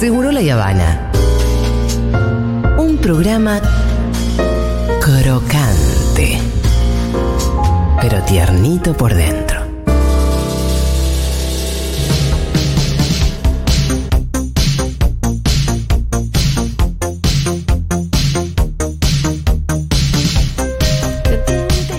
Seguro la Habana. Un programa crocante, pero tiernito por dentro.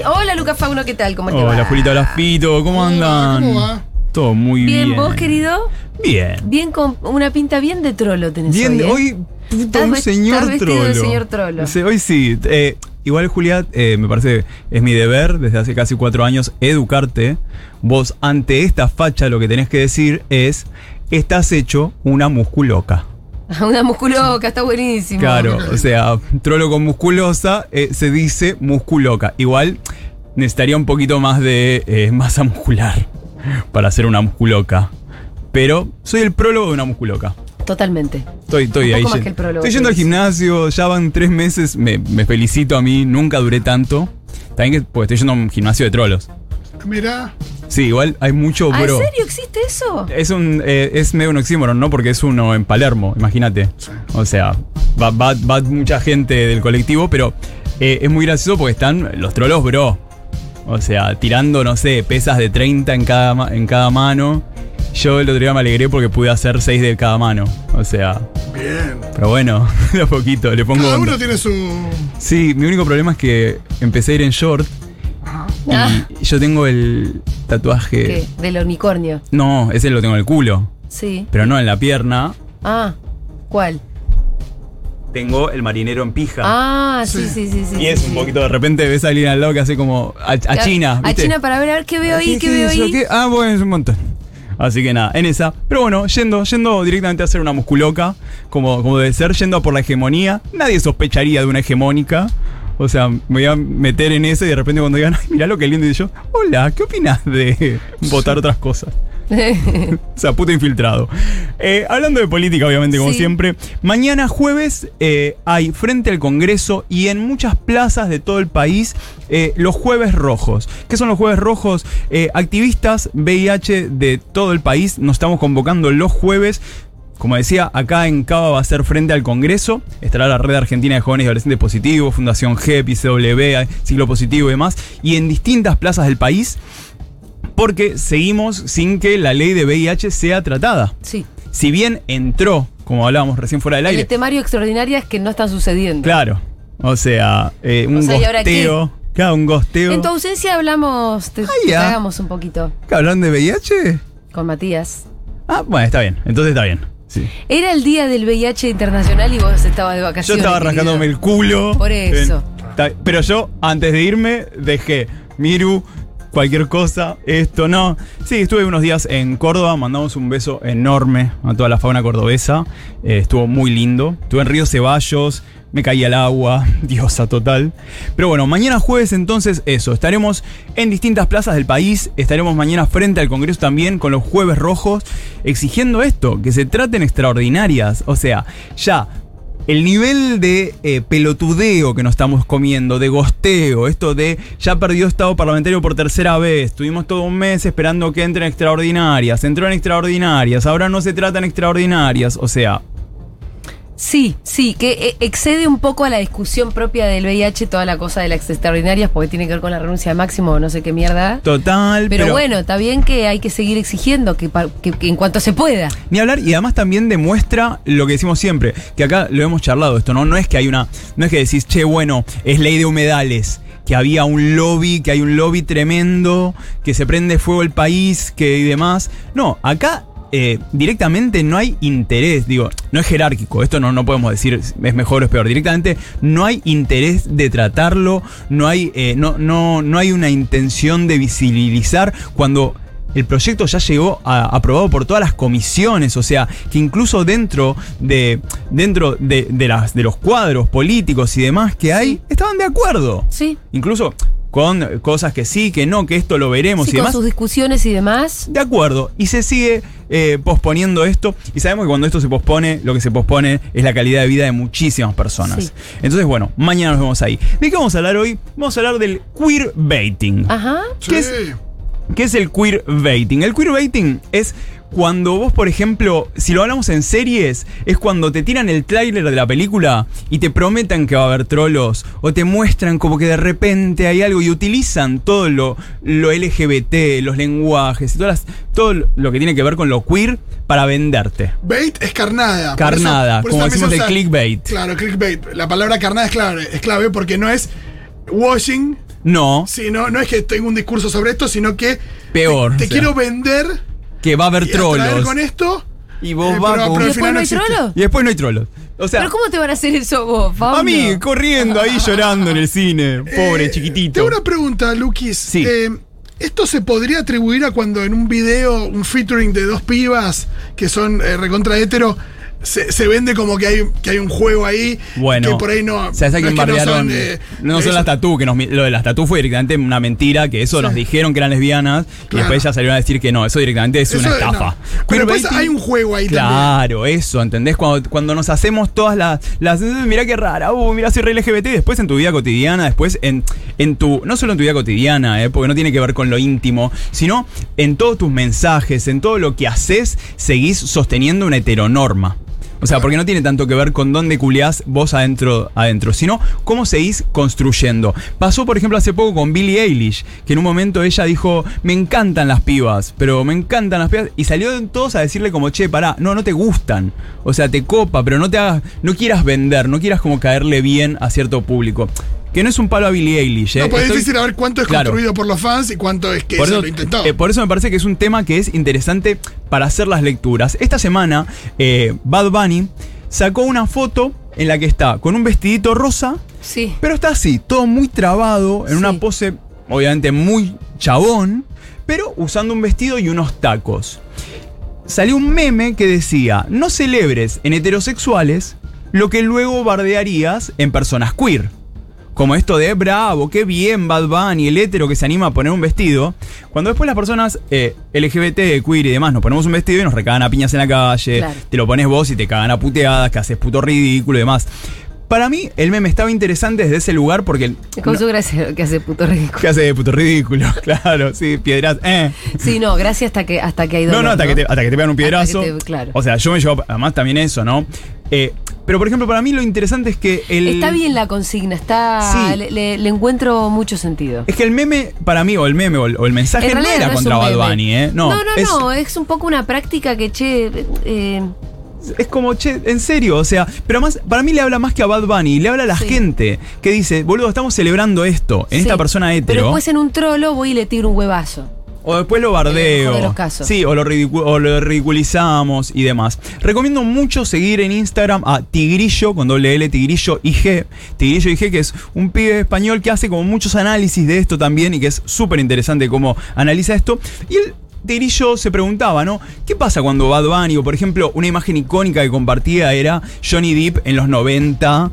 Hola Lucas Fauno, ¿qué tal? ¿Cómo te va? Hola, Julita, hola, Pito, ¿cómo andan? ¿Cómo va? Todo muy bien. Bien, ¿vos, querido? Bien. Bien con una pinta bien de trolo tenés Bien, hoy, ¿eh? hoy, puta, Estás un señor trolo. de señor trolo. Sí, hoy sí. eh, igual, Julián, eh, me parece, es mi deber desde hace casi cuatro años educarte. Vos, ante esta facha, lo que tenés que decir es: estás hecho una musculoca. Una musculoca, está buenísimo. Claro, o sea, trolo con musculosa eh, se dice musculoca. Igual necesitaría un poquito más de eh, masa muscular para hacer una musculoca. Pero soy el prólogo de una musculoca. Totalmente. Estoy, estoy ahí. poco más yen- que el prólogo, estoy yendo al gimnasio, ya van tres meses, me, me felicito a mí, nunca duré tanto. También que pues, estoy yendo a un gimnasio de trolos. Mirá, Sí, igual hay mucho ¿Ah, ¿En bro. serio existe eso? Es un eh, es medio un oxímoron, ¿no? Porque es uno en Palermo, imagínate. O sea, va, va- va mucha gente del colectivo, pero eh, es muy gracioso porque están los trolos, bro. O sea, tirando, no sé, pesas de 30 en cada, en cada mano. Yo el otro día me alegré porque pude hacer 6 de cada mano. O sea, bien. pero bueno, de a poquito, le pongo. Cada onda. uno tiene su. Sí, mi único problema es que empecé a ir en short y Ah. yo tengo el tatuaje. ¿Qué? Del unicornio. No, ese lo tengo en el culo, Sí. pero no en la pierna. Ah, ¿cuál? tengo el marinero en pija. Ah, sí, sí, sí, sí. y es sí, un sí. poquito, de repente ves a alguien al lado que hace como a, a China. A. China para ver, a ver qué veo ahí, qué, ¿Qué veo es eso? ahí. Ah, bueno, es un montón. Así que nada, en esa. Pero bueno, yendo, yendo directamente a hacer una musculoca, como, como debe ser, yendo a por la hegemonía. Nadie sospecharía de una hegemónica. O sea, me voy a meter en eso y de repente cuando digan, ay, mirá lo que lindo, y yo, hola, ¿qué opinas de votar otras cosas? O sea, puto infiltrado. Eh, hablando de política, obviamente, como Sí. siempre. Mañana jueves eh, hay frente al Congreso y en muchas plazas de todo el país eh, los jueves rojos. ¿Qué son los jueves rojos? Activistas VIH de todo el país nos estamos convocando los jueves. Como decía, acá en Cava va a ser frente al Congreso. Estará la Red Argentina de Jóvenes y Adolescentes Positivos, Fundación GEP, ICW, Ciclo Positivo y demás. Y en distintas plazas del país. Porque seguimos sin que la ley de VIH sea tratada. Sí. Si bien entró, como hablábamos recién fuera del El aire, temario extraordinarias que no están sucediendo. claro. O sea, eh, un O sea, gosteo. Claro, un gosteo. En tu ausencia hablamos, te, Ah, hagamos un poquito ¿Qué, ¿Hablan de VIH? con Matías. Ah, bueno, está bien. Entonces está bien. Sí. Era el día del VIH internacional y vos estabas de Yo vacaciones. estaba querido. rascándome el culo. Por eso. En- Pero yo, antes de irme, dejé Miru, cualquier cosa, esto no. Sí, estuve unos días en Córdoba, mandamos un beso enorme a toda la fauna cordobesa. Eh, estuvo muy lindo. Estuve en Río Ceballos, me caí al agua, diosa total. Pero bueno, mañana jueves entonces eso, estaremos en distintas plazas del país, estaremos mañana frente al Congreso también con los jueves rojos, exigiendo esto, que se traten extraordinarias. O sea, ya el nivel de eh, pelotudeo que nos estamos comiendo, de gosteo, esto de ya perdió estado parlamentario por tercera vez, tuvimos todo un mes esperando que entren extraordinarias, entró en extraordinarias, ahora no se tratan extraordinarias, o sea, Sí, sí, que eh, excede un poco a la discusión propia del VIH toda la cosa de las extraordinarias porque tiene que ver con la renuncia de máximo o no sé qué mierda. total, Pero, pero, bueno, está bien que hay que seguir exigiendo que, que- que en cuanto se pueda. Ni hablar, y además también demuestra lo que decimos siempre, que acá lo hemos charlado esto, ¿no? No es que hay una. No es que decís, che, bueno, es ley de humedales. Que había un lobby, que hay un lobby tremendo, que se prende fuego el país, que y demás. No, acá eh, directamente no hay interés, digo, no es jerárquico, esto no, no podemos decir es mejor o es peor, directamente no hay interés de tratarlo, no hay, eh, no, no, no hay una intención de visibilizar cuando el proyecto ya llegó a- aprobado por todas las comisiones, o sea, que incluso dentro de dentro de, de las, de los cuadros políticos y demás que hay, estaban de acuerdo. Sí. Incluso con cosas que sí, que no, que esto lo veremos Sí, y con demás. sus discusiones y demás. De acuerdo, y se sigue eh, posponiendo esto, y sabemos que cuando esto se pospone, lo que se pospone es la calidad de vida de muchísimas personas. Sí. Entonces, bueno, mañana nos vemos ahí. ¿De qué vamos a hablar hoy? Vamos a hablar del queerbaiting. Ajá. Sí. ¿Qué es? ¿Qué es el queerbaiting? El queerbaiting es cuando vos, por ejemplo, si lo hablamos en series, es cuando te tiran el tráiler de la película y te prometen que va a haber trolos, o te muestran como que de repente hay algo y utilizan todo lo, lo LGBT, los lenguajes y todas las- todo lo que tiene que ver con lo queer para venderte. Bait es carnada. Por Carnada, eso- por eso como decimos de clickbait. Claro, clickbait. La palabra carnada es clave, es clave porque no es washing, No, sino, no es que tengo un discurso sobre esto, sino que Peor, te, te o sea. quiero vender que va a haber trolos. con esto. Y vos eh, vas pero- pero ¿Y después no hay trolos? Y después no hay trolos. O sea, ¿Pero cómo te van a hacer eso vos, Pablo? a mí, corriendo ahí llorando en el cine. Pobre, Eh, chiquitito. Tengo una pregunta, Lukis. Sí. Eh, ¿Esto se podría atribuir a cuando en un video, un featuring de dos pibas que son eh, recontra hetero, se, se vende como que hay, que hay un juego ahí? Bueno, Que por ahí no. ¿sabes a no es que no son, eh, No son las tatú, que nos lo de las tatú fue directamente una mentira, que eso nos dijeron que eran lesbianas, y después ellas salieron a decir que no, eso directamente es Eso, una no. estafa. Pero después hay un juego ahí Claro, eso, ¿entendés? Cuando, cuando nos hacemos todas las, las. Mirá qué rara, uh, mirá soy re LGBT, después en tu vida cotidiana, después en, en tu. No solo en tu vida cotidiana, eh, porque no tiene que ver con lo íntimo, sino en todos tus mensajes, en todo lo que haces, seguís sosteniendo una heteronorma. O sea, porque no tiene tanto que ver con dónde culeás vos adentro, adentro, sino cómo seguís construyendo. Pasó, por ejemplo, hace poco con Billie Eilish, que en un momento ella dijo, me encantan las pibas, pero me encantan las pibas, y salió todos a decirle como, che, pará, no, no te gustan. O sea, te copa, pero no te hagas, no quieras vender, no quieras como caerle bien a cierto público. Que no es un palo a Billie Eilish, No, eh. pues es Estoy- difícil a ver cuánto es Claro. construido por los fans y cuánto es que por se eso, lo intentó. eh, por eso me parece que es un tema que es interesante para hacer las lecturas. Esta semana, eh, Bad Bunny sacó una foto en la que está con un vestidito rosa, Sí. pero está así, todo muy trabado, en Sí. una pose obviamente muy chabón, pero usando un vestido y unos tacos. Salió un meme que decía, no celebres en heterosexuales lo que luego bardearías en personas queer. Como esto de bravo, qué bien Bad Bunny, el hétero que se anima a poner un vestido. Cuando después las personas eh, LGBT, queer y demás nos ponemos un vestido y nos recagan a piñas en la calle, Claro. te lo pones vos y te cagan a puteadas, que haces puto ridículo y demás. Para mí, el meme estaba interesante desde ese lugar porque. Es con su gracia que hace puto ridículo. ¿Qué hace de puto ridículo? Claro, sí, piedras. Eh. Sí, no, gracias hasta que, hasta que hay No, dolor. no, hasta, Que te, hasta que te pegan un piedrazo. Que te- claro. O sea, yo me llevo. Además, también eso, ¿no? Eh, pero, por ejemplo, para mí lo interesante es que el. Está bien la consigna, está Sí. le, le- le encuentro mucho sentido. Es que el meme, para mí, o el meme, o el, o el mensaje En no era no contra Bad. Bunny, ¿eh? No, no, no, es, no, es un poco una práctica que, che, eh, es como, che, en serio, o sea, pero además, para mí le habla más que a Bad Bunny, le habla a la Sí. gente que dice, boludo, estamos celebrando esto en sí. esta persona hetero. Pero después en un trolo voy y le tiro un huevazo. O después lo bardeo. de los casos. Sí, o lo, o lo ridiculizamos y demás. Recomiendo mucho seguir en Instagram a Tigrillo, con doble L, Tigrillo IG. Tigrillo IG, que es un pibe español que hace como muchos análisis de esto también y que es súper interesante cómo analiza esto. Y el Tigrillo se preguntaba, ¿no? ¿Qué pasa cuando Bad Bunny, o por ejemplo, una imagen icónica que compartía era Johnny Depp en los 90,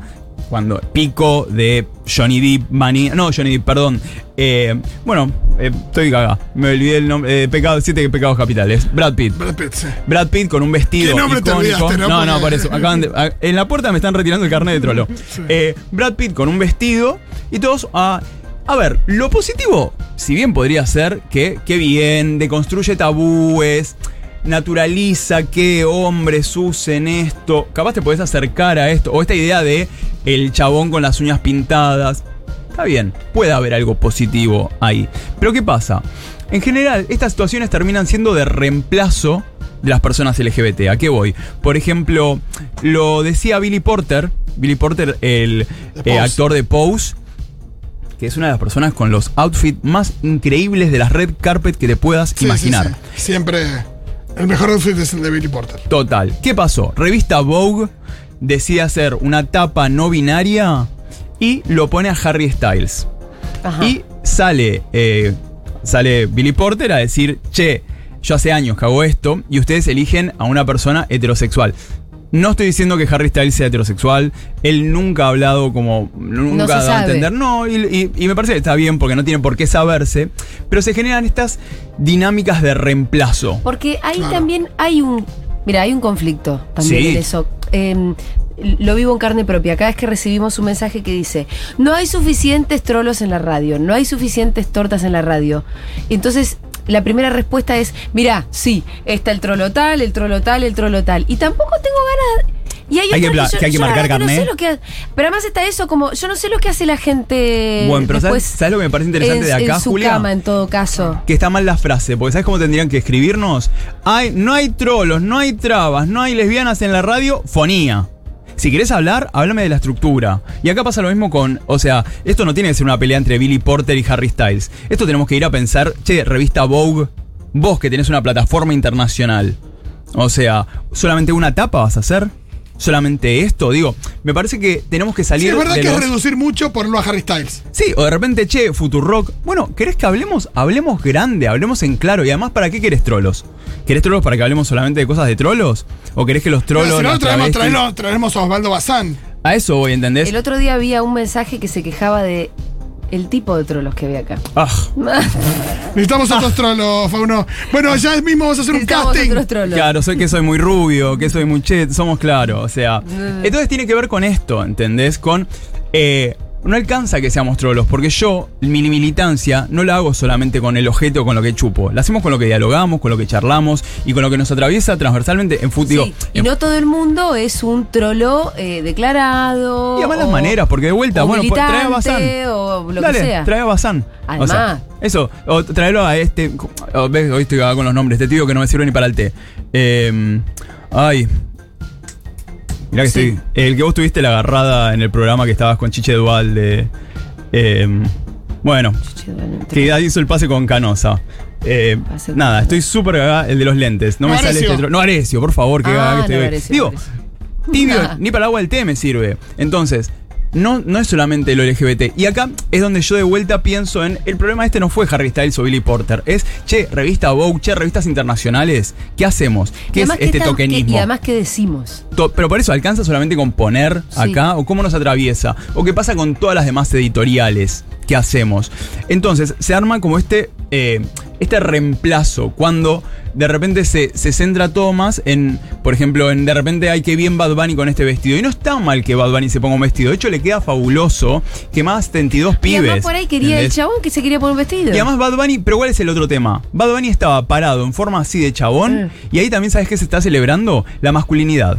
cuando pico de Johnny Depp, mani- no Johnny Depp, perdón. Eh, bueno, eh, estoy caga, me olvidé el nombre, eh, pecado, siete pecados capitales. Brad Pitt. Brad Pitt, sí. Brad Pitt con un vestido ¿Qué nombre te icónico. olvidaste, no? no, no, por eso. acaban de- a- en la puerta me están retirando el carnet de trolo. Eh, Brad Pitt con un vestido y todos a. A ver, lo positivo, si bien podría ser que, qué bien, deconstruye tabúes, naturaliza que hombres usen esto, capaz te podés acercar a esto, o esta idea de el chabón con las uñas pintadas. Está bien, puede haber algo positivo ahí. Pero ¿qué pasa? En general, estas situaciones terminan siendo de reemplazo de las personas LGBT. ¿A qué voy? Por ejemplo, lo decía Billy Porter, Billy Porter, el eh, actor de Pose, que es una de las personas con los outfits más increíbles de las red carpet que te puedas Sí, sí, imaginar. sí. Siempre. El mejor outfit es el de Billy Porter. Total. ¿Qué pasó? Revista Vogue decide hacer una tapa no binaria y lo pone a Harry Styles. Ajá. Y sale, eh, sale Billy Porter a decir, che, yo hace años que hago esto y ustedes eligen a una persona heterosexual. No estoy diciendo que Harry Styles sea heterosexual, él nunca ha hablado como, nunca se ha dado a sabe. entender, no, y, y- y me parece que está bien porque no tiene por qué saberse, pero se generan estas dinámicas de reemplazo. Porque ahí Claro. también hay un. Mira, hay un conflicto también Sí. en eso. Eh, lo vivo en carne propia. Cada vez que recibimos un mensaje que dice: No hay suficientes trolos en la radio, no hay suficientes tortas en la radio. Entonces, la primera respuesta es, mirá, sí, está el trolo tal, el trolo tal, el trolo tal. Y tampoco tengo ganas... Y hay, Hay que pla- que hay que yo marcar verdad no sé carné. lo que ha- pero además está eso, como, yo no sé lo que hace la gente Bueno, pero ¿sabes- después sabes lo que me parece interesante en, de acá, en su Julia? cama, en todo caso. que está mal la frase, porque ¿sabes cómo tendrían que escribirnos? Hay, no hay trolos, no hay trabas, no hay lesbianas en la radio, fonía. Si querés hablar, háblame de la estructura. Y acá pasa lo mismo con, o sea, esto no tiene que ser una pelea entre Billy Porter y Harry Styles. Esto tenemos que ir a pensar, che, revista Vogue, vos que tenés una plataforma internacional. O sea, ¿solamente una tapa vas a hacer? ¿Solamente esto? Digo, me parece que tenemos que Sí, salir es verdad de que los- es reducir mucho por lo a Harry Styles. Sí, o de repente, che, Futurock. Bueno, ¿querés que hablemos? Hablemos grande, hablemos en claro. Y además, ¿para qué querés trolos? ¿Querés trolos para que hablemos solamente de cosas de trolos? ¿O querés que los Pero trolos. si no, traemos, traemos a Osvaldo Bazán. A eso voy, ¿entendés? El otro día había un mensaje que se quejaba de el tipo de trolos que había acá. Ah, Necesitamos otros trolos, Fauno. Bueno, ya mismo vamos a hacer un casting. otros trolos. claro, soy que soy muy rubio, que soy muy chet, somos claros. O sea. Entonces tiene que ver con esto, ¿entendés? Con. eh, no alcanza que seamos trolos, porque yo, mi militancia, no la hago solamente con el objeto o con lo que chupo. La hacemos con lo que dialogamos, con lo que charlamos y con lo que nos atraviesa transversalmente en fútbol. Sí, y no todo el mundo es un trolo eh, declarado. Y a malas o- maneras, porque de vuelta, bueno, pues, trae a Bazán. O lo Dale, que sea. trae a Bazán. Además. O sea, eso, o tráelo a este. o ves, hoy estoy acá con los nombres, este tío que no me sirve ni para el té. Eh, ay. Mirá que Sí. estoy. El que vos tuviste la agarrada en el programa que estabas con Chiche Dual de. eh, bueno, que ya hizo el pase con Canosa. Eh, nada, estoy súper el de los lentes. No, No, me sale este otro. No, Arecio, por favor, que Ah, gaga que estoy no. Arecio, Digo, Arecio. tibio, Ah. ni para el agua del té me sirve. Entonces, no, no es solamente lo LGBT. Y acá es donde yo de vuelta pienso en. El problema este no fue Harry Styles o Billy Porter. Es, che, revista Vogue, che, revistas internacionales. ¿Qué hacemos? ¿Qué es este tan- que- tokenismo? y además, ¿qué decimos? To- Pero por eso alcanza solamente con poner Sí. acá o cómo nos atraviesa o qué pasa con todas las demás editoriales que hacemos. Entonces se arma como este, eh, este reemplazo cuando de repente se, se centra todo más en, por ejemplo, en de repente hay que bien Bad Bunny con este vestido. Y no está mal que Bad Bunny se ponga un vestido. De hecho le queda fabuloso que más 72 Y pibes. además por ahí quería ¿entendés? el chabón que se quería poner un vestido. Y además Bad Bunny, pero ¿cuál es el otro tema? Bad Bunny estaba parado en forma así de chabón Mm. y ahí también sabes que se está celebrando la masculinidad.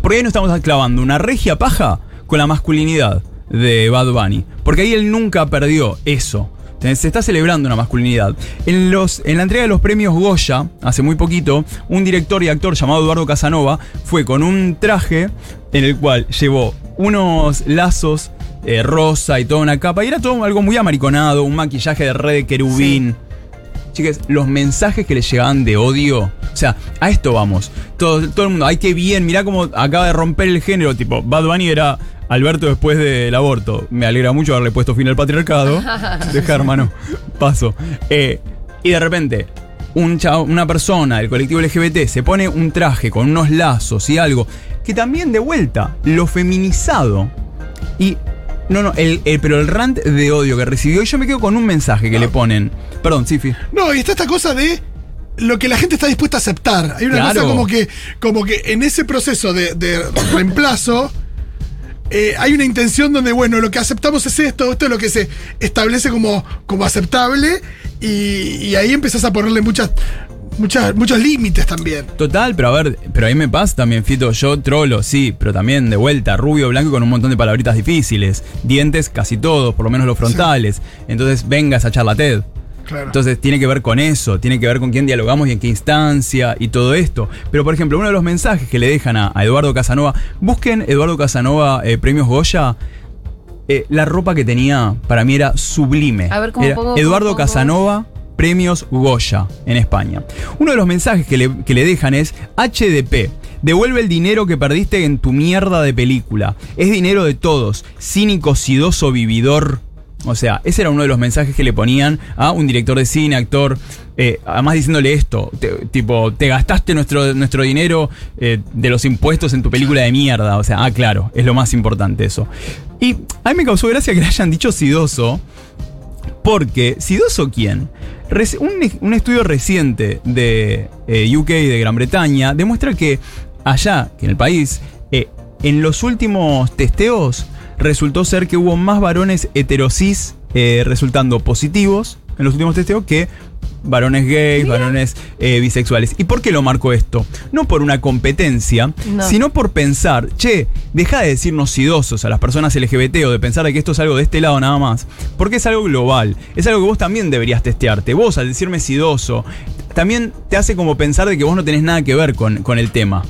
Porque ahí no estamos clavando una regia paja con la masculinidad de Bad Bunny. Porque ahí él nunca perdió eso. Se está celebrando una masculinidad. En, los, en la entrega de los premios Goya, hace muy poquito, un director y actor llamado Eduardo Casanova fue con un traje en el cual llevó unos lazos eh, rosa y toda una capa. Y era todo algo muy amariconado, un maquillaje de red de querubín. Chicas, los mensajes que le llegaban de odio. O sea, a esto vamos. Todo, todo el mundo, ay, qué bien, mirá cómo acaba de romper el género. Tipo, Bad Bunny era Alberto después del aborto. Me alegra mucho haberle puesto fin al patriarcado. Deja, hermano. Paso. Eh, y de repente, un chavo- una persona del colectivo LGBT se pone un traje con unos lazos y algo. Que también de vuelta, lo feminizado. Y. No, no, el, el- pero el rant de odio que recibió. Y yo me quedo con un mensaje que le ponen. Perdón, Sifi. No, y está esta cosa de lo que la gente está dispuesta a aceptar. Hay una Claro. cosa como que, como que en ese proceso de, de reemplazo. Eh, hay una intención donde, bueno, lo que aceptamos es esto, esto es lo que se establece como, como aceptable, y, y ahí empezás a ponerle muchas, muchas, muchos límites también. Total, pero a ver, pero ahí me pasa también, Fito, yo trolo, sí, pero también de vuelta, rubio, blanco con un montón de palabritas difíciles. Dientes casi todos, por lo menos los frontales. Entonces, venga esa charla TED. Claro. Entonces tiene que ver con eso, tiene que ver con quién dialogamos y en qué instancia y todo esto. Pero por ejemplo, uno de los mensajes que le dejan a, a Eduardo Casanova, busquen Eduardo Casanova eh, Premios Goya. eh, la ropa que tenía para mí era sublime. A ver, ¿cómo Era Eduardo cómo? Casanova Premios Goya en España. Uno de los mensajes que le, que le dejan es HDP. Devuelve el dinero que perdiste en tu mierda de película. Es dinero de todos. Cínico, sidoso, vividor. O sea, ese era uno de los mensajes que le ponían a un director de cine, actor, eh, además diciéndole esto, tipo, te gastaste nuestro, nuestro dinero eh, de los impuestos en tu película de mierda. O sea, ah, claro, es lo más importante eso. Y a mí me causó gracia que le hayan dicho sidoso, porque, ¿sidoso quién? Un, estudio reciente de eh, UK de Gran Bretaña demuestra que allá, que en el país, eh, en los últimos testeos resultó ser que hubo más varones heterosis eh, resultando positivos en los últimos testeos que varones gays, varones eh, bisexuales. ¿Y por qué lo marco esto? No por una competencia, No. sino por pensar, che, deja de decirnos sidosos a las personas LGBT o de pensar de que esto es algo de este lado nada más, porque es algo global, es algo que vos también deberías testearte. Vos al decirme sidoso, también te hace como pensar de que vos no tenés nada que ver con, con el tema.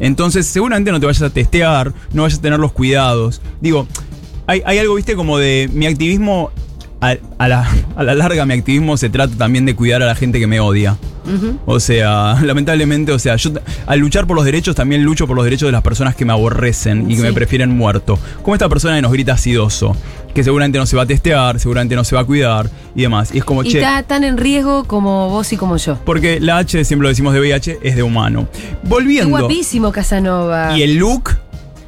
Entonces, seguramente no te vayas a testear, no vayas a tener los cuidados. Digo, hay, algo, viste, como de mi activismo, a la, a la larga mi activismo se trata también de cuidar a la gente que me odia. O sea, lamentablemente, o sea, yo al luchar por los derechos también lucho por los derechos de las personas que me aborrecen y que Sí. me prefieren muerto. Como esta persona que nos grita acidoso, que seguramente no se va a testear, seguramente no se va a cuidar y demás. Y es como, Y che, está tan en riesgo como vos y como yo. porque la H, siempre lo decimos de VIH, es de humano. Qué Volviendo. guapísimo Casanova. Y el look,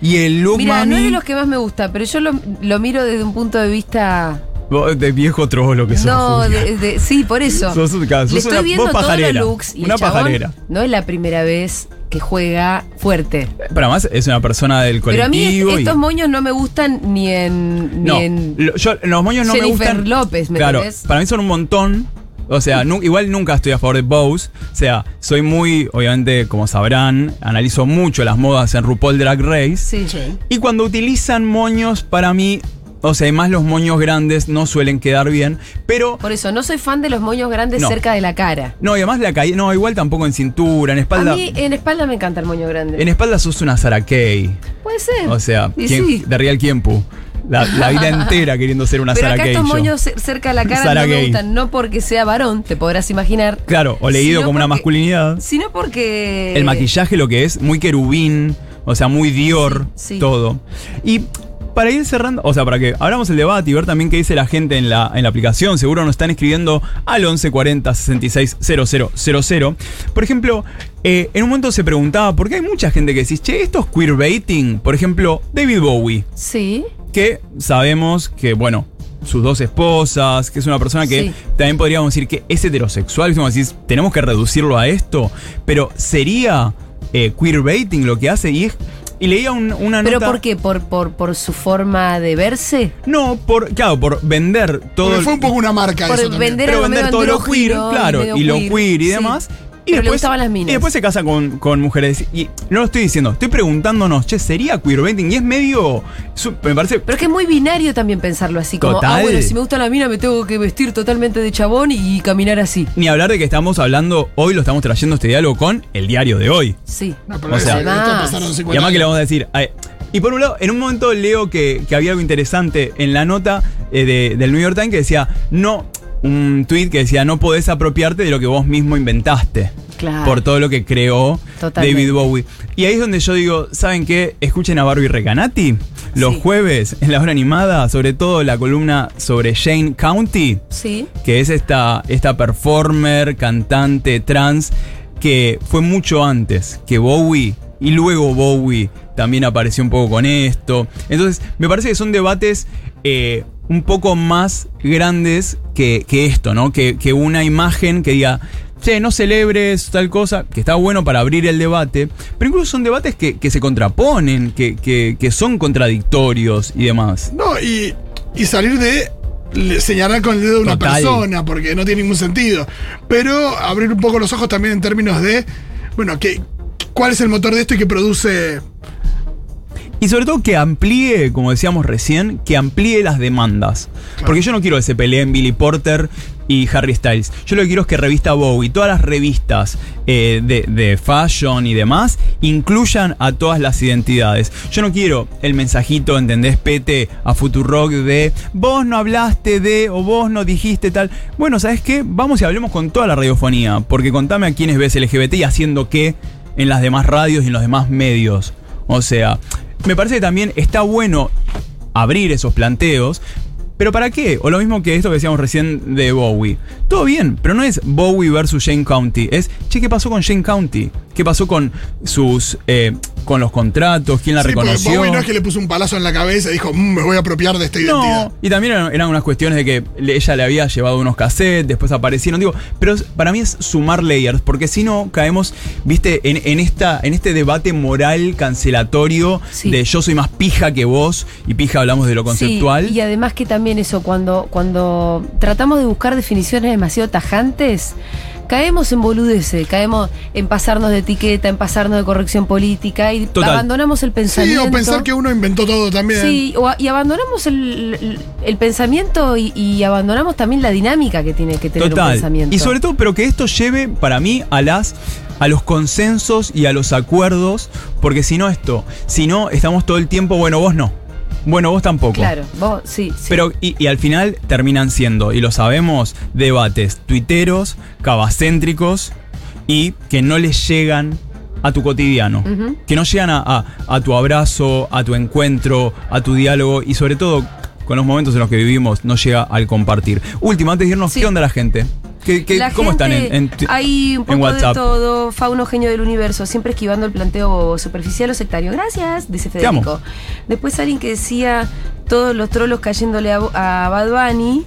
y el look, Mira, mami. no es de los que más me gusta, pero yo lo, lo miro desde un punto de vista. Vos, De viejo trolo que sos. No, de- de- sí, por eso. Sos un- sos Le estoy una- viendo vos todos los pajarera. looks y Una pajarera. no es la primera vez que juega fuerte. Pero además es una persona del Pero a mí colectivo. y- estos moños no me gustan ni en. Ni no, en yo- los moños no me gustan. López, ¿me Claro, entendés? para mí son un montón. O sea, nu- igual nunca estoy a favor de Bose. O sea, soy muy, obviamente, como sabrán, analizo mucho las modas en RuPaul Drag Race. Sí. Y cuando utilizan moños, para mí, o sea, y más los moños grandes no suelen quedar bien. Pero Por eso, no soy fan de los moños grandes No. cerca de la cara. No, y además la caída. No, igual tampoco en cintura, en espalda. A mí en espalda me encanta el moño grande. En espalda sos una Sarah Kay. Puede ser. O sea, Y ¿quién- sí. de Real Kiempu. La, la vida entera queriendo ser una Pero Sarah acá estos moños cer- cerca de la cara Sarah no me gustan, no porque sea varón, te podrás imaginar, Claro, o leído como una masculinidad. sino porque. El maquillaje lo que es, muy querubín, o sea, muy Dior, Sí, sí. todo. Y para ir cerrando, o sea, para que abramos el debate y ver también qué dice la gente en la, en la aplicación, seguro nos están escribiendo al 1140 66 000. Por ejemplo, eh, en un momento se preguntaba, porque hay mucha gente que dice, che, esto es queerbaiting. Por ejemplo, David Bowie, Sí. que sabemos que, bueno, sus dos esposas, que es una persona que Sí. también podríamos decir que es heterosexual, como decir, tenemos que reducirlo a esto, pero sería eh, queerbaiting lo que hace y es y leía un- una ¿Pero nota por qué? ¿Por, por, ¿Por su forma de verse? no por claro por vender todo Porque fue un poco una marca Por eso vender pero vender todo lo queer claro y lo queer y sí. demás y Pero le después, gustaban las minas. y después se casa con, con mujeres. Y no lo estoy diciendo, estoy preguntándonos, che, ¿sería queerbaiting? Y es medio. me parece. Pero es que es muy binario también pensarlo así, como, Total. ah, bueno, si me gusta la mina me tengo que vestir totalmente de chabón y caminar así. Ni hablar de que estamos hablando, hoy lo estamos trayendo este diálogo con el diario de hoy. Sí. No, O sea- Además- pasaron 50 Y además que le vamos a decir. ay, y por un lado, en un momento leo que, que había algo interesante en la nota eh, de- del New York Times que decía, no, un tweet que decía, no podés apropiarte de lo que vos mismo inventaste. Claro. Por todo lo que creó Totalmente. David Bowie. Y ahí es donde yo digo, ¿saben qué? Escuchen a Barbie Recanati los Sí. jueves en la hora animada, sobre todo la columna sobre Shane County Sí. que es esta, esta performer, cantante trans, que fue mucho antes que Bowie, y luego Bowie también apareció un poco con esto. Entonces, me parece que son debates eh, un poco más grandes que, que esto, ¿no? Que, que una imagen que diga, che, no celebres tal cosa, que está bueno para abrir el debate, pero incluso son debates que, que se contraponen, que, son contradictorios y demás. No, y, y salir de señalar con el dedo a una Total. persona, porque no tiene ningún sentido. Pero abrir un poco los ojos también en términos de, bueno, que, ¿cuál es el motor de esto y que produce Y sobre todo que amplíe, como decíamos recién, que amplíe las demandas. Porque yo no quiero que se peleen Billy Porter y Harry Styles. Yo lo que quiero es que revista Bowie, todas las revistas eh, de, de fashion y demás, incluyan a todas las identidades. Yo no quiero el mensajito, ¿entendés? Pete a Futurock de vos no hablaste de o vos no dijiste tal. Bueno, ¿sabes qué? Vamos y hablemos con toda la radiofonía. Porque contame a quiénes ves LGBT y haciendo qué en las demás radios y en los demás medios. O sea, me parece que también está bueno abrir esos planteos. ¿Pero para qué? O lo mismo que esto que decíamos recién de Bowie. Todo bien, pero no es Bowie versus Shane County. Es, che, ¿qué pasó con Shane County? qué pasó con sus eh, con los contratos, quién la Sí, reconoció. Bowie no es que le puso un palazo en la cabeza y dijo, "Mm, me voy a apropiar de esta identidad. No, y también eran, eran unas cuestiones de que ella le había llevado unos cassettes, después aparecieron. Digo, pero para mí es sumar layers, porque si no caemos, viste, en, en esta, en este debate moral cancelatorio Sí. de yo soy más pija que vos, y pija hablamos de lo conceptual. Sí, y además que también eso, cuando, cuando tratamos de buscar definiciones demasiado tajantes, caemos en boludeces, caemos en pasarnos de etiqueta, en pasarnos de corrección política y Total. abandonamos el Sí, pensamiento. o pensar que uno inventó todo también. Sí, o y abandonamos el, el- el pensamiento y, y abandonamos también la dinámica que tiene que tener un Total. pensamiento. Y sobre todo, pero que esto lleve para mí a las a los consensos y a los acuerdos, porque si no esto, si no estamos todo el tiempo, bueno, vos no. Bueno, vos tampoco. Claro, vos, sí, sí. Pero, y, y al final terminan siendo, y lo sabemos, debates tuiteros, cabacéntricos y que no les llegan a tu cotidiano. Que no llegan a, a- a tu abrazo, a tu encuentro, a tu diálogo y sobre todo con los momentos en los que vivimos no llega al compartir. Último, antes de irnos, Sí. ¿qué onda la gente? ¿Qué- qué- La ¿Cómo están en, en Hay un en poco de WhatsApp? todo, fauno genio del universo, siempre esquivando el planteo superficial o sectario. Gracias, dice. Federico. Después alguien que decía todos los trolos cayéndole a, a Bad Bunny,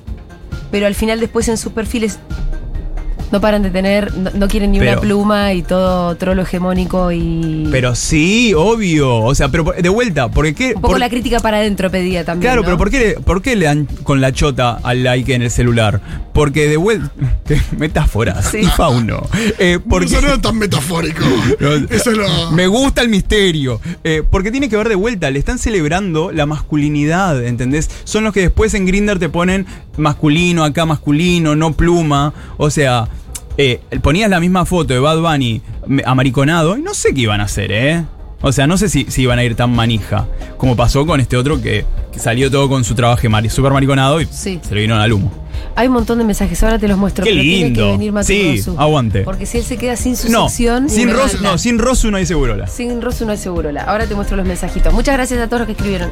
pero al final después en sus perfiles no paran de tener, no, no quieren ni una pluma y todo trolo hegemónico y... Pero sí, obvio. O sea, pero por- de vuelta, porque qué. un poco por- la crítica para adentro pedía también. Claro, ¿no? pero ¿por qué, ¿por qué le dan con la chota al like en el celular? Porque de vuelta. Metáforas. Sí. Fauno. Eh, porque, Eso no era tan metafórico. No, Eso es lo. Me gusta el misterio. Eh, porque tiene que ver de vuelta. Le están celebrando la masculinidad, ¿entendés? Son los que después en Grinder te ponen masculino, acá masculino, no pluma. O sea. eh, ponías la misma foto de Bad Bunny amariconado y no sé qué iban a hacer, ¿eh? O sea, no sé si, si iban a ir tan manija como pasó con este otro que, que salió todo con su trabajo mari, super mariconado y Sí. se le vino al humo. Hay un montón de mensajes, ahora te los muestro. Qué pero lindo. que venir Sí, Rosu. aguante. Porque si él se queda sin su No, sección... sin Rosu, no, sin Rosu no hay segurola. Sin Rosu no es seguro. la- Ahora te muestro los mensajitos. Muchas gracias a todos los que escribieron.